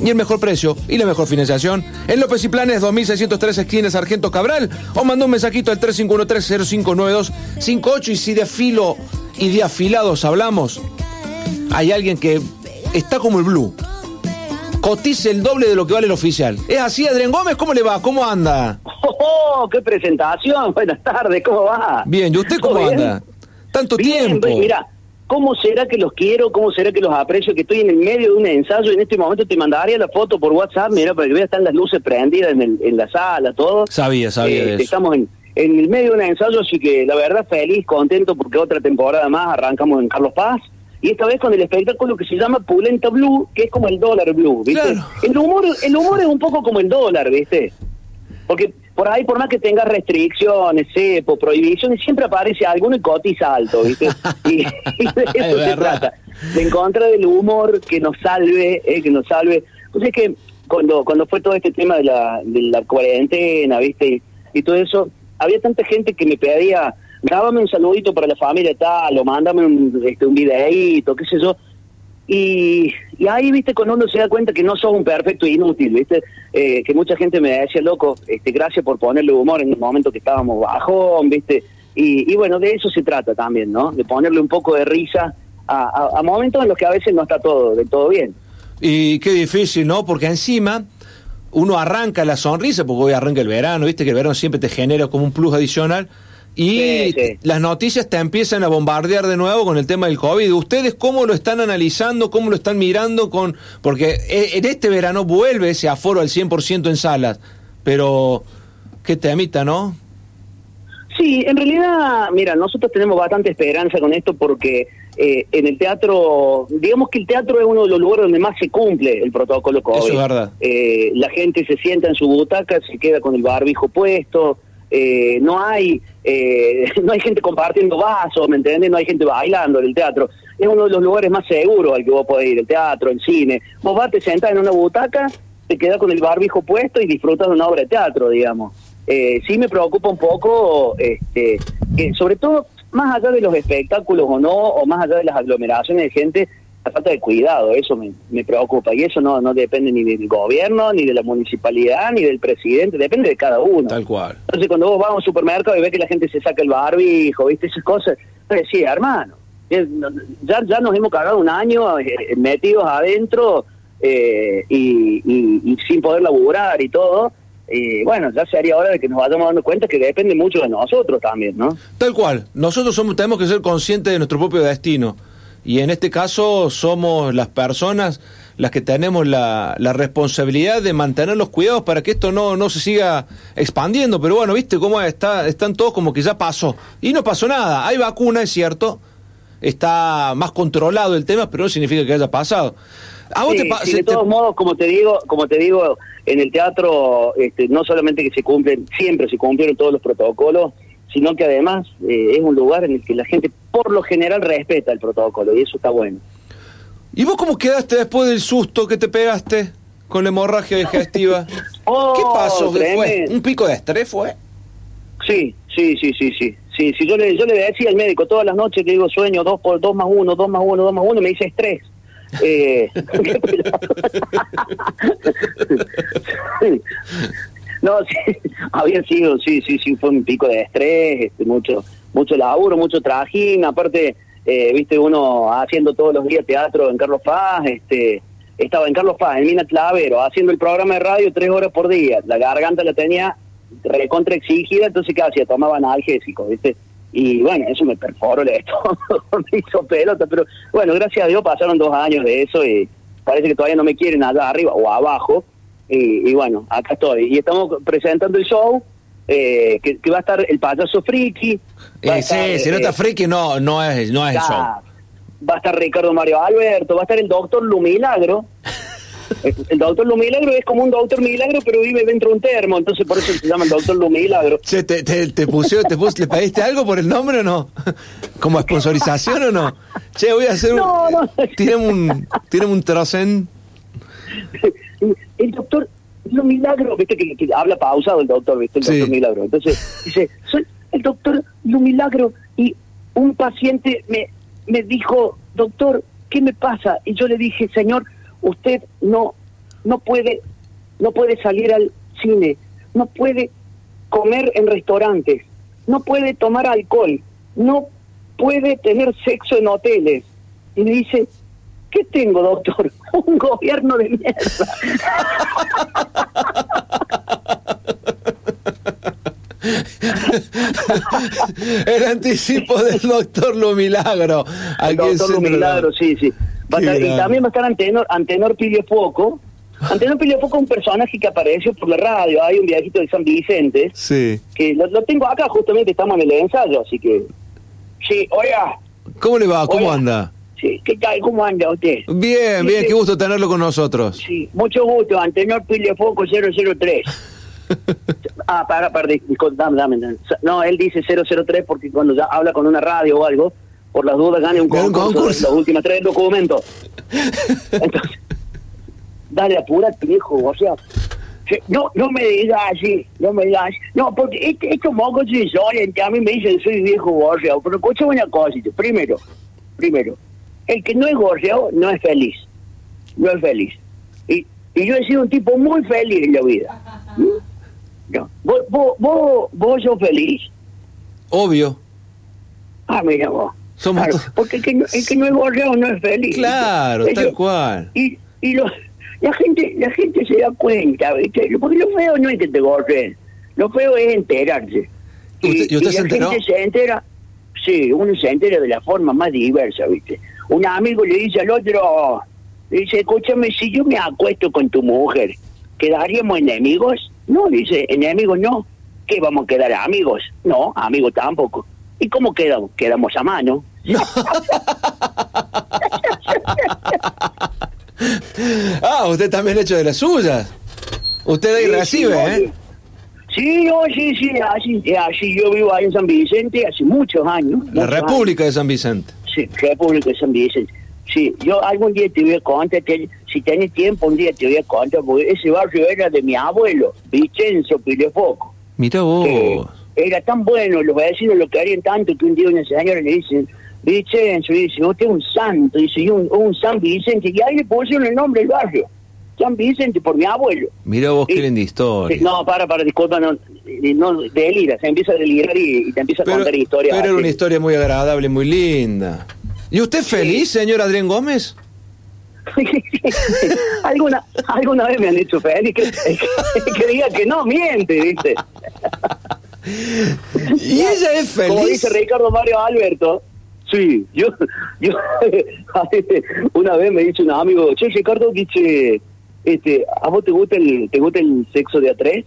y el mejor precio y la mejor financiación en López y Planes 2603 esquinas Sargento Cabral o manda un mensajito al 3513059258 y si de filo y de afilados hablamos hay alguien que está como el blue cotiza el doble de lo que vale el oficial ¿es así Adrián Gómez? ¿cómo le va? ¿cómo anda? ¡Oh, qué presentación! Buenas tardes, ¿cómo va? bien, ¿y usted cómo anda? tanto Bien, tiempo pues, mira, ¿cómo será que los quiero? ¿Cómo será que los aprecio? Que estoy en el medio de un ensayo y en este momento te mandaría la foto por WhatsApp, mira, para que veas, están las luces prendidas en, el- en la sala, todo. sabía, sabía Eh, de eso Estamos en, en el medio de un ensayo, así que la verdad feliz, contento porque otra temporada más arrancamos en Carlos Paz. y esta vez con el espectáculo que se llama Pulenta Blue, que es como el dólar blue, ¿viste? El humor el humor es un poco como el dólar, ¿viste? Porque por ahí, por más que tenga restricciones, cepo, prohibiciones, siempre aparece alguno y cotiza alto, ¿viste? Y, y de eso se trata, de encontrar el humor que nos salve, eh, que nos salve. Pues es que cuando cuando fue todo este tema de la, de la cuarentena, ¿viste? Y, y todo eso, había tanta gente que me pedía, grábame un saludito para la familia tal, o mándame un, este, un videíto, qué sé yo. Y, ahí, viste, cuando uno se da cuenta que no sos un perfecto inútil, viste, Eh, que mucha gente me decía, loco, este, gracias por ponerle humor en el momento que estábamos bajón, viste, y, y bueno, de eso se trata también, ¿no? De ponerle un poco de risa a, a- a momentos en los que a veces no está todo del todo bien. Y qué difícil, ¿no? Porque encima uno arranca la sonrisa, porque hoy arranca el verano, viste que el verano siempre te genera como un plus adicional. Y las noticias te empiezan a bombardear de nuevo con el tema del COVID. ¿Ustedes cómo lo están analizando? ¿Cómo lo están mirando? con Porque e- en este verano vuelve ese aforo al 100% en salas. Pero qué temita, ¿no? Sí, en realidad, mira, nosotros tenemos bastante esperanza con esto porque eh, en el teatro, digamos que el teatro es uno de los lugares donde más se cumple el protocolo COVID. Eso es verdad. Eh, la gente se sienta en su butaca, se queda con el barbijo puesto, eh, no hay eh, no hay gente compartiendo vasos, ¿me entiendes? No hay gente bailando en el teatro. Es uno de los lugares más seguros al que vos podés ir, el teatro, el cine. Vos vas, te sentás en una butaca, te quedas con el barbijo puesto y disfrutas de una obra de teatro, digamos. Eh, sí me preocupa un poco, este, que sobre todo, más allá de los espectáculos o no, o más allá de las aglomeraciones de gente, la falta de cuidado, eso me, me preocupa. Y eso no, no depende ni del gobierno, ni de la municipalidad, ni del presidente, depende de cada uno. Tal cual. Entonces, cuando vos vas a un supermercado y ves que la gente se saca el barbijo, ¿viste? Esas cosas, pues sí, hermano, eh, ya, ya nos hemos cagado un año eh, metidos adentro eh, y, y- y sin poder laburar y todo. Y bueno, ya sería hora de que nos vayamos dando cuenta que depende mucho de nosotros también, ¿no? Tal cual. Nosotros somos, tenemos que ser conscientes de nuestro propio destino. Y en este caso somos las personas las que tenemos la, la responsabilidad de mantener los cuidados para que esto no, no se siga expandiendo. Pero bueno, viste cómo está, están todos como que ya pasó. Y no pasó nada. Hay vacuna, es cierto. Está más controlado el tema, pero no significa que haya pasado. ¿A vos Sí, te pa- sí, de te- todos modos, como te digo, como te digo, en el teatro este, no solamente que se cumplen, siempre se cumplieron todos los protocolos, sino que además eh, es un lugar en el que la gente por lo general respeta el protocolo y eso está bueno. ¿Y vos cómo quedaste después del susto que te pegaste con la hemorragia digestiva? Oh, ¿Qué pasó? ¿Qué fue? ¿Un pico de estrés fue? Sí, sí, sí, sí, sí. Sí, sí, yo le, yo le decía al médico todas las noches, le digo sueño, dos por dos más uno, dos más uno, dos más uno, me dice estrés. Eh, no, sí, había sido, sí, sí, sí, fue un pico de estrés, este, mucho, mucho laburo, mucho trajín, aparte, eh, viste, uno haciendo todos los días teatro en Carlos Paz, este, estaba en Carlos Paz, en Mina Clavero, haciendo el programa de radio tres horas por día, la garganta la tenía recontra exigida, entonces ¿qué? Tomaba analgésicos, ¿viste? Y bueno, eso me perforó el estómago, me hizo pelota, pero bueno, gracias a Dios pasaron dos años de eso y parece que todavía no me quieren allá arriba o abajo, y, y bueno, acá estoy. Y estamos presentando el show, eh, que, que va a estar el payaso friki. Eh, sí, si no eh, está friki, no, no es, no es el show. Claro. Va a estar Ricardo Mario Alberto, va a estar el doctor Lumilagro. El doctor Lumilagro es como un doctor milagro, pero vive dentro de un termo, entonces por eso se llama el doctor Lumilagro. Che, ¿te, te, te pusió- te pus- ¿Le pediste algo por el nombre o no? ¿Como sponsorización o no? Che, voy a hacer un... No, no. Tírame un, tírame un trocen. El doctor Lumilagro, viste que, que habla pausado el doctor, viste, el Sí. doctor Milagro. Entonces dice, soy el doctor Lumilagro y un paciente me, me dijo, doctor, ¿qué me pasa? Y yo le dije, señor, usted no, no puede, no puede salir al cine, no puede comer en restaurantes, no puede tomar alcohol, no puede tener sexo en hoteles. Y me dice, ¿qué tengo, doctor? Un gobierno de mierda. el anticipo del doctor Lo Milagro. El Aquí en doctor Centro Milagro, sí, sí. Va estar- y también va a estar Antenor, Antenor Pilio Foco. Antenor Pilio Foco es un personaje que apareció por la radio. Hay un viajito de San Vicente. Sí. Que lo, lo tengo acá, justamente estamos en el ensayo, así que. Sí, oiga, ¿Cómo le va? ¿Cómo Hola. anda? Sí, ¿qué tal? ¿Cómo anda usted? Bien, bien, qué gusto tenerlo con nosotros. Sí, mucho gusto, Antenor Pilefoco 003. ah, para, para, dame, dame, dame. No, él dice 003 porque cuando ya habla con una radio o algo, por las dudas gane un concurso, concurso. los últimos tres documentos. Entonces, dale, apúrate, viejo, o sea, no, no me digas así, no me digas así. No, porque este, estos mocos que a mí me dicen soy viejo gorreado, pero escúchame una cosita, primero, primero, el que no es gorreado no es feliz, no es feliz. Y, y yo he sido un tipo muy feliz en la vida. ¿Mm? No. ¿Vos, vos, vos, vos sos feliz? Obvio. Ah, mira vos. Somos Claro, porque el que, no, el que no es gorreado no es feliz. Claro, Eso- tal cual. y, y los, la gente la gente se da cuenta, ¿viste? Porque lo feo no es que te gorren, lo feo es enterarse. ¿Usted- y usted la se enteró? gente se entera, sí, uno se entera de la forma más diversa, ¿viste? Un amigo le dice al otro, le dice, escúchame, si yo me acuesto con tu mujer, ¿quedaríamos enemigos? No, dice, enemigos no. ¿Qué vamos a quedar amigos? No, amigos tampoco. ¿Y cómo quedamos? Quedamos a mano. Ah, usted también ha hecho de las suyas. Usted ahí Sí, recibe, sí, ¿eh? Sí, no, sí, sí, así, así yo vivo ahí en San Vicente hace muchos años. La muchos República de San Vicente. República de San Vicente. Sí, yo algún día te voy a contar, si tenés tiempo un día te voy a contar, porque ese barrio era de mi abuelo, Vicenzo Pilefoco. Mira vos. Era tan bueno, los vecinos lo querían tanto que un día una señora le dice, Vicenzo, dice, usted es un santo, dice, y un, un San Vicente, y ahí le pusieron el nombre del barrio, San Vicente, por mi abuelo. Mira vos qué Sí. linda Sí, historia. No, para, para, disculpa, no, no delira, se empieza a delirar y, y te empieza a contar historias. pero era una historia muy agradable, muy linda. ¿Y usted feliz, señor Adrián Gómez? alguna, alguna vez me han dicho feliz que, que diga que no, miente, ¿viste? ¿Y ella es Como feliz? dice Ricardo Mario Alberto, sí, yo, yo una vez me dice un amigo, che, Ricardo, dice, este, ¿a vos te gusta el, te gusta el sexo de a tres?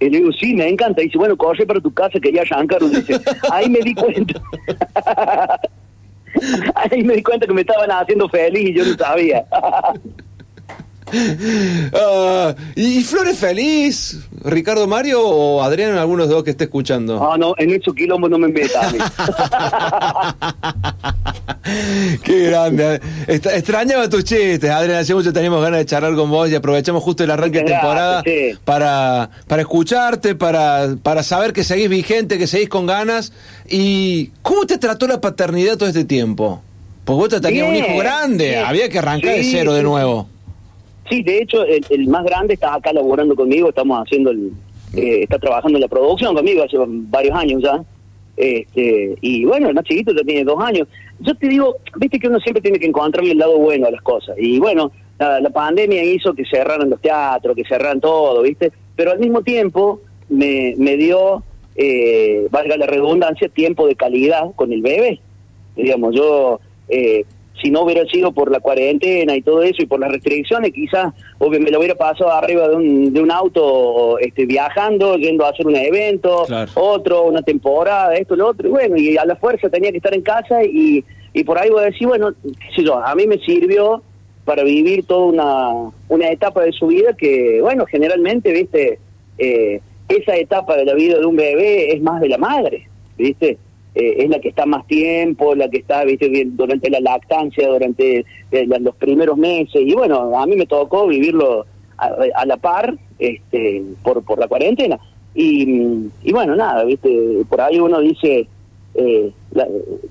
Y le digo, sí, me encanta. Y dice, bueno, corre para tu casa que ya arrancaron. Dice, ahí me di cuenta. ahí me di cuenta que me estaban haciendo feliz y yo no sabía. Ah, ¿Y Flores feliz? ¿Ricardo Mario o Adrián, algunos de los que esté escuchando? Ah, no, en esos quilombos no me metas. Qué grande. Está- extrañaba tus chistes, Adrián. Hace mucho teníamos ganas de charlar con vos y aprovechamos justo el arranque de temporada sí. para, para escucharte, para, para saber que seguís vigente, que seguís con ganas. ¿Y cómo te trató la paternidad todo este tiempo? Porque vos te tenías un hijo grande, había que arrancar de cero de nuevo. Sí, de hecho, el, más grande está acá laborando conmigo, estamos haciendo el, eh, está trabajando en la producción conmigo hace varios años ya. Este, y bueno, el más chiquito ya tiene dos años. Yo te digo, viste que uno siempre tiene que encontrarle el lado bueno a las cosas. Y bueno, la, la pandemia hizo que cerraran los teatros, que cerraran todo, viste. Pero al mismo tiempo me, me dio, eh, valga la redundancia, tiempo de calidad con el bebé. Digamos, yo, eh, si no hubiera sido por la cuarentena y todo eso y por las restricciones, quizás obvio, me lo hubiera pasado arriba de un, de un auto este, viajando, yendo a hacer un evento, otro, una temporada, esto, lo otro, y bueno, y a la fuerza tenía que estar en casa y, y por ahí voy a decir, bueno, qué sé yo, a mí me sirvió para vivir toda una, una etapa de su vida que, bueno, generalmente, viste, eh, esa etapa de la vida de un bebé es más de la madre, viste, eh, es la que está más tiempo, la que está, viste, durante la lactancia, durante eh, los primeros meses, y bueno, a mí me tocó vivirlo a, a la par, este, por, por la cuarentena, y, y bueno, nada, viste, por ahí uno dice, eh, la-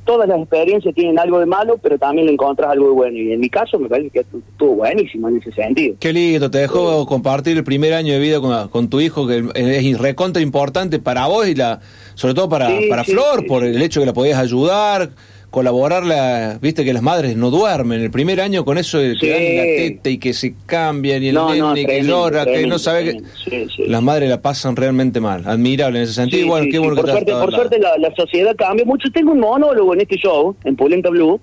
todas las experiencias tienen algo de malo, pero también le encontrás algo de bueno, y en mi caso me parece que estuvo buenísimo en ese sentido. Qué lindo, te dejó compartir el primer año de vida con, con tu hijo, que es recontra importante para vos y la sobre todo para, Sí, para sí, Flor, por el hecho que la podías ayudar, colaborarla, viste que las madres no duermen, el primer año con eso de que Sí. dan la teta y que se cambian y el No, nene no, que tremendo, llora, que tremendo, no sabe que... tremendo. Sí, sí. Las madres la pasan realmente mal, admirable en ese sentido, bueno, qué bueno por que has suerte, por suerte la, la sociedad cambia mucho. Tengo un monólogo en este show, en Pulenta Blue.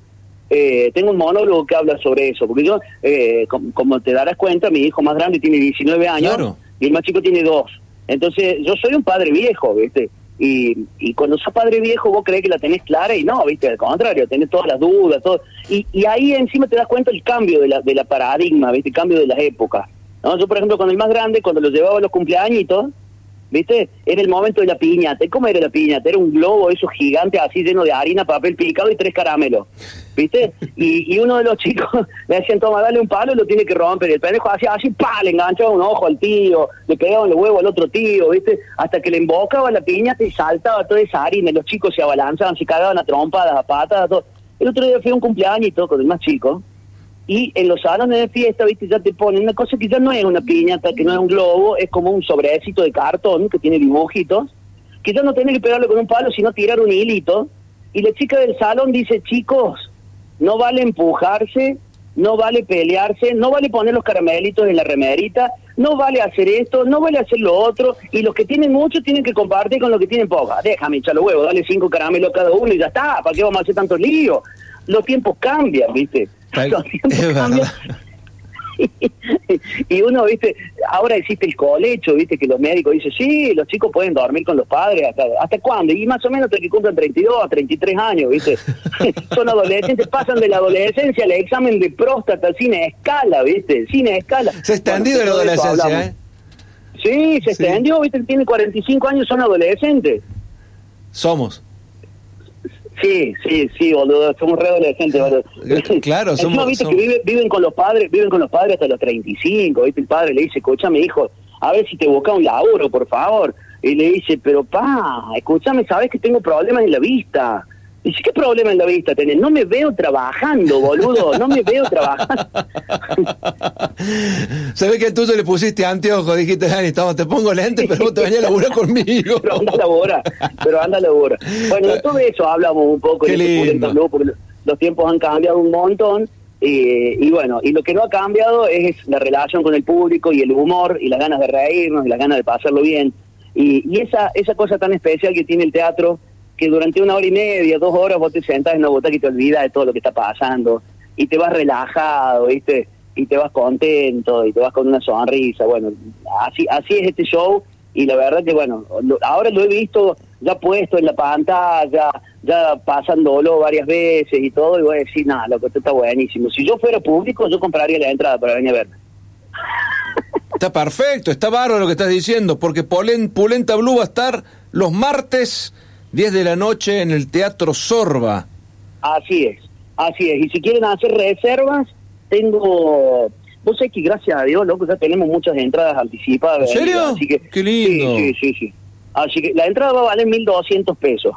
eh, tengo un monólogo que habla sobre eso, porque yo, eh, com- como te darás cuenta, mi hijo más grande tiene 19 años Claro. y el más chico tiene 2. Entonces, yo soy un padre viejo, ¿viste? Y, y cuando sos padre viejo vos crees que la tenés clara y no, viste, al contrario, tenés todas las dudas, todo. Y, y ahí encima te das cuenta el cambio de la, de la paradigma, viste, el cambio de las épocas. ¿no? Yo, por ejemplo, con el más grande, cuando lo llevaba a los cumpleañitos, ¿viste? Era el momento de la piñata. ¿Y ¿Cómo era la piñata? Era un globo, esos gigantes así lleno de harina, papel picado y tres caramelos, ¿viste? Y, y uno de los chicos le decían, toma, dale un palo y lo tiene que romper. Y el pendejo hacía así, pa, le enganchaba un ojo al tío, le pegaba el huevo al otro tío, ¿viste? Hasta que le embocaba la piñata y saltaba toda esa harina los chicos se abalanzaban, se cagaban a trompadas, a patas, todo. El otro día fui a un cumpleaños y todo con el más chico. Y en los salones de fiesta, viste, ya te ponen una cosa que ya no es una piñata, que no es un globo, es como un sobrecito de cartón que tiene dibujitos, que ya no tiene que pegarle con un palo, sino tirar un hilito. Y la chica del salón dice, chicos, no vale empujarse, no vale pelearse, no vale poner los caramelitos en la remerita, no vale hacer esto, no vale hacer lo otro, y los que tienen mucho tienen que compartir con los que tienen poca. Déjame echar los huevos, dale cinco caramelos cada uno y ya está, ¿para qué vamos a hacer tanto lío? Los tiempos cambian, ¿viste? Tiempos cambian. y uno, viste, ahora existe el colecho, viste, que los médicos dicen, sí, los chicos pueden dormir con los padres, ¿hasta, hasta cuándo? Y más o menos hasta que cumplan 32 a 33 años, viste. Son adolescentes, pasan de la adolescencia al examen de próstata sin escala, viste, sin escala. Se ha extendido la adolescencia. ¿eh? Sí, se extendió, viste, tiene 45 años, son adolescentes. Somos. Sí, sí, sí, boludo, somos re adolescentes, boludo. Claro, Encima, somos- viste somos- que vive- viven con los padres, viven con los padres hasta los 35, viste, el padre le dice, escúchame hijo, a ver si te busca un laburo, por favor. Y le dice, pero pa, escúchame, sabes que tengo problemas en la vista. Dice, ¿qué problema en la vista tenés? No me veo trabajando, boludo, no me veo trabajando. Se ve que al tuyo le pusiste anteojos, dijiste, Dani, toma, te pongo lentes, pero vos te venís a laburar conmigo. pero anda a laburar, pero anda a laburar. Bueno, de todo eso hablamos un poco Qué en este porque los tiempos han cambiado un montón. eh, y bueno, y lo que no ha cambiado es la relación con el público y el humor y las ganas de reírnos y las ganas de pasarlo bien. Y, y esa, esa cosa tan especial que tiene el teatro, que durante una hora y media, dos horas vos te sentás en una butaca y te olvidas de todo lo que está pasando y te vas relajado, ¿viste? Y te vas contento y te vas con una sonrisa. Bueno, así, así es este show y la verdad que, bueno, ahora lo he visto ya puesto en la pantalla, ya pasándolo varias veces y todo, y voy a decir, nada, lo que esto está buenísimo. Si yo fuera público, yo compraría la entrada para venir a verme. Está perfecto, está bárbaro lo que estás diciendo, porque Polen- Pulenta Blue va a estar los martes 10 de la noche en el Teatro Sorba. Así es, así es. Y si quieren hacer reservas, tengo... Vos sabés que gracias a Dios, loco, ya tenemos muchas entradas anticipadas. ¿En serio? Así que, Qué lindo. Sí, sí, sí, sí. Así que la entrada va a valer 1.200 pesos.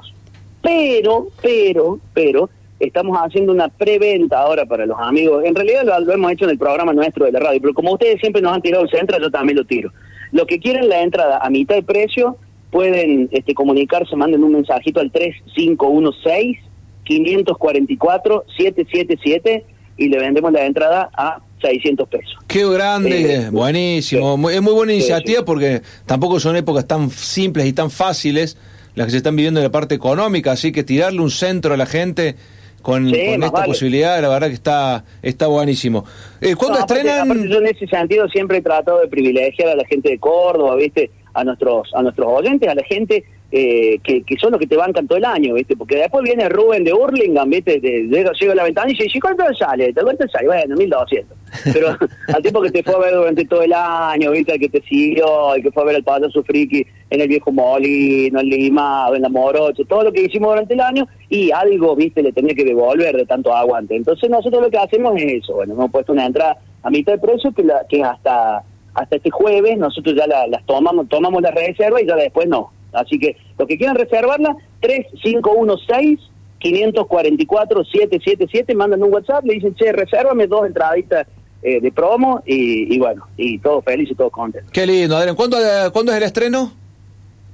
Pero, pero, pero, estamos haciendo una preventa ahora para los amigos. En realidad lo, lo hemos hecho en el programa nuestro de la radio, pero como ustedes siempre nos han tirado el centro, yo también lo tiro. Los que quieren la entrada a mitad de precio, pueden este, comunicarse, manden un mensajito al 3516 544 777 y le vendemos la entrada a 600 pesos. Qué grande, Eh, buenísimo. Muy- Es muy buena Sí, iniciativa porque tampoco son épocas tan simples y tan fáciles las que se están viviendo en la parte económica, así que tirarle un centro a la gente con, Sí, esta vale. posibilidad, la verdad que está, está buenísimo. Eh, ¿Cuándo No, aparte- estrenan? aparte yo en ese sentido siempre he tratado de privilegiar a la gente de Córdoba, ¿viste? A nuestros a nuestros oyentes, a la gente eh, que, que son los que te bancan todo el año, ¿viste? Porque después viene Rubén de Hurlingham, ¿viste? De- llega, llega a la ventana y dice, "¿Y ¿cuánto sale? ¿Te cuánto sale? Bueno, 1200. Pero al tiempo que te fue a ver durante todo el año, ¿viste? El que te siguió, el que fue a ver al payaso friki en el viejo Molino, en Lima, en la Morocho, todo lo que hicimos durante el año y algo, ¿viste? Le tenía que devolver de tanto aguante. Entonces nosotros lo que hacemos es eso, bueno, hemos puesto una entrada a mitad de precio que, la, que hasta hasta este jueves nosotros ya la- las tomamos, tomamos la reserva y ya después no. Así que los que quieran reservarla, 3516 544 777 mandan un WhatsApp, le dicen, che, resérvame dos entraditas eh, de promo y, y bueno, y todos felices y todos contentos. Qué lindo, Adrián. ¿Cuándo, ¿Cuándo es el estreno?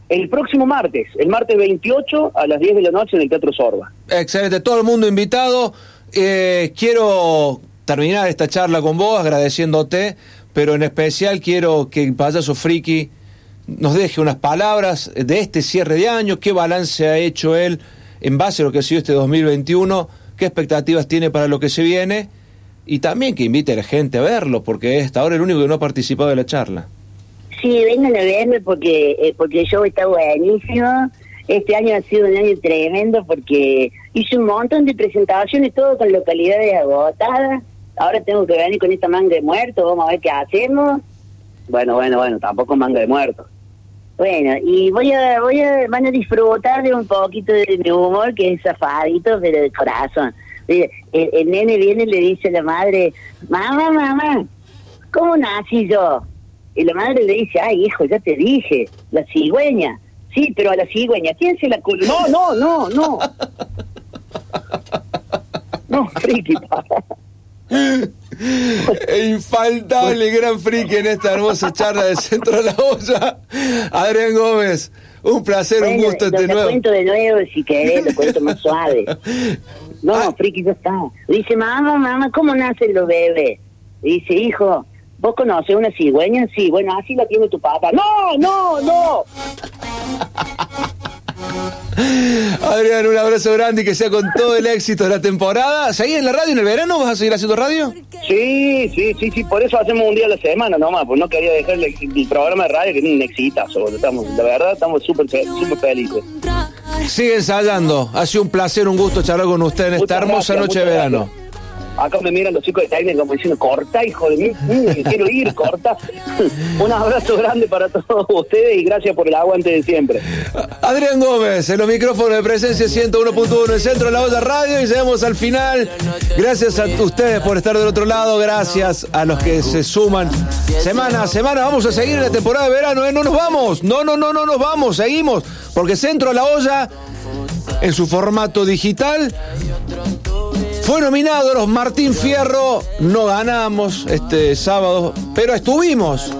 El próximo martes, el martes 28 a las 10 de la noche en el Teatro Sorba. Excelente, todo el mundo invitado. Eh, quiero terminar esta charla con vos agradeciéndote, pero en especial quiero que payaso friki nos deje unas palabras de este cierre de año, qué balance ha hecho él en base a lo que ha sido este 2021, qué expectativas tiene para lo que se viene y también que invite a la gente a verlo, porque hasta ahora el único que no ha participado de la charla. Sí, vengan a verme porque, eh, porque el show está buenísimo. Este año ha sido un año tremendo porque hice un montón de presentaciones, todo con localidades agotadas. Ahora tengo que venir con esta manga de muerto, vamos a ver qué hacemos. Bueno, bueno, bueno, tampoco manga de muerto. Bueno, y voy a, voy a, van a disfrutar de un poquito de mi humor, que es zafadito, pero de corazón. El, el nene viene y le dice a la madre, mamá, mamá, ¿cómo nací yo? Y la madre le dice, ay, hijo, ya te dije, la cigüeña. Sí, pero a la cigüeña, ¿quién se la cul... No, no, no, no. No, friki, papá. E infaltable gran friki en esta hermosa charla del centro de la olla. Adrián Gómez, un placer, un gusto lo, de lo nuevo. cuento de nuevo si querés, lo cuento más suave. No, friki, ya está. Dice, mamá, mamá, ¿cómo nacen los bebés? Dice, hijo, ¿vos conoces una cigüeña? Sí, bueno, así la tiene tu papá. No, no, no. Adrián, un abrazo grande y que sea con todo el éxito de la temporada. ¿Seguís en la radio en el verano? ¿Vas a seguir haciendo radio? Sí, sí, sí, sí, por eso hacemos un día a la semana nomás, pues no quería dejar el, el programa de radio que es un exitazo, estamos, la verdad estamos súper súper felices. Sigue ensayando. Ha sido un placer, un gusto charlar con usted en esta Muchas hermosa gracias, noche de verano. Acá me miran los chicos de técnica como diciendo, corta, hijo de mí, mm, quiero ir, corta. un abrazo grande para todos ustedes y gracias por el aguante de siempre. Adrián Gómez, en los micrófonos de presencia 101.1 en centro de la olla radio y llegamos al final. Gracias a ustedes por estar del otro lado, gracias a los que se suman semana a semana. Vamos a seguir en la temporada de verano, ¿eh? no nos vamos, no, no, no, no nos vamos, seguimos, porque Centro de la olla, en su formato digital, fue nominado los Martín Fierro, no ganamos este sábado, pero estuvimos.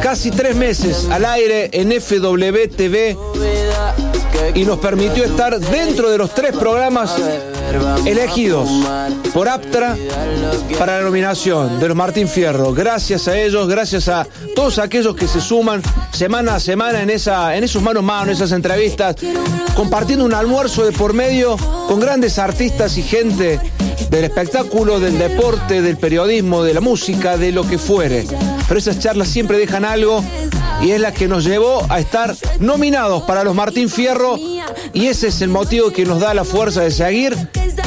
Casi tres meses al aire en FWTV y nos permitió estar dentro de los tres programas elegidos por Aptra para la nominación de los Martín Fierro. Gracias a ellos, gracias a todos aquellos que se suman semana a semana en, esa, en esos manos a mano, esas entrevistas, compartiendo un almuerzo de por medio con grandes artistas y gente del espectáculo, del deporte, del periodismo, de la música, de lo que fuere. Pero esas charlas siempre dejan algo y es la que nos llevó a estar nominados para los Martín Fierro y ese es el motivo que nos da la fuerza de seguir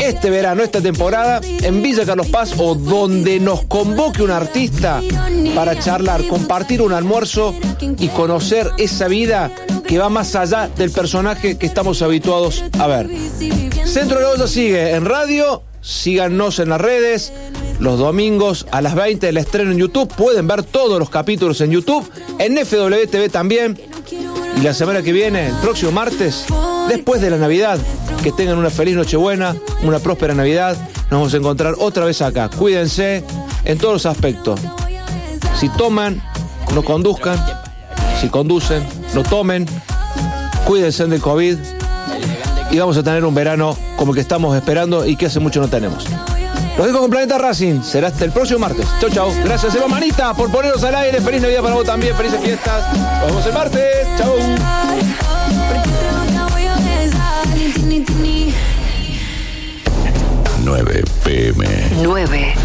este verano, esta temporada en Villa Carlos Paz o donde nos convoque un artista para charlar, compartir un almuerzo y conocer esa vida que va más allá del personaje que estamos habituados a ver. Centro de la Olla sigue en radio, síganos en las redes. Los domingos a las 20 el estreno en YouTube. Pueden ver todos los capítulos en YouTube. En FWTV también. Y la semana que viene, el próximo martes, después de la Navidad, que tengan una feliz Nochebuena, una próspera Navidad. Nos vamos a encontrar otra vez acá. Cuídense en todos los aspectos. Si toman, no conduzcan. Si conducen, no tomen. Cuídense del COVID. Y vamos a tener un verano como el que estamos esperando y que hace mucho no tenemos. Los dejo con Planeta Racing. Será hasta el próximo martes. Chau, chau. Gracias, Eva Manita, por ponernos al aire. Feliz Navidad para vos también. Felices fiestas. Nos vemos el martes. Chau. 9 pm. 9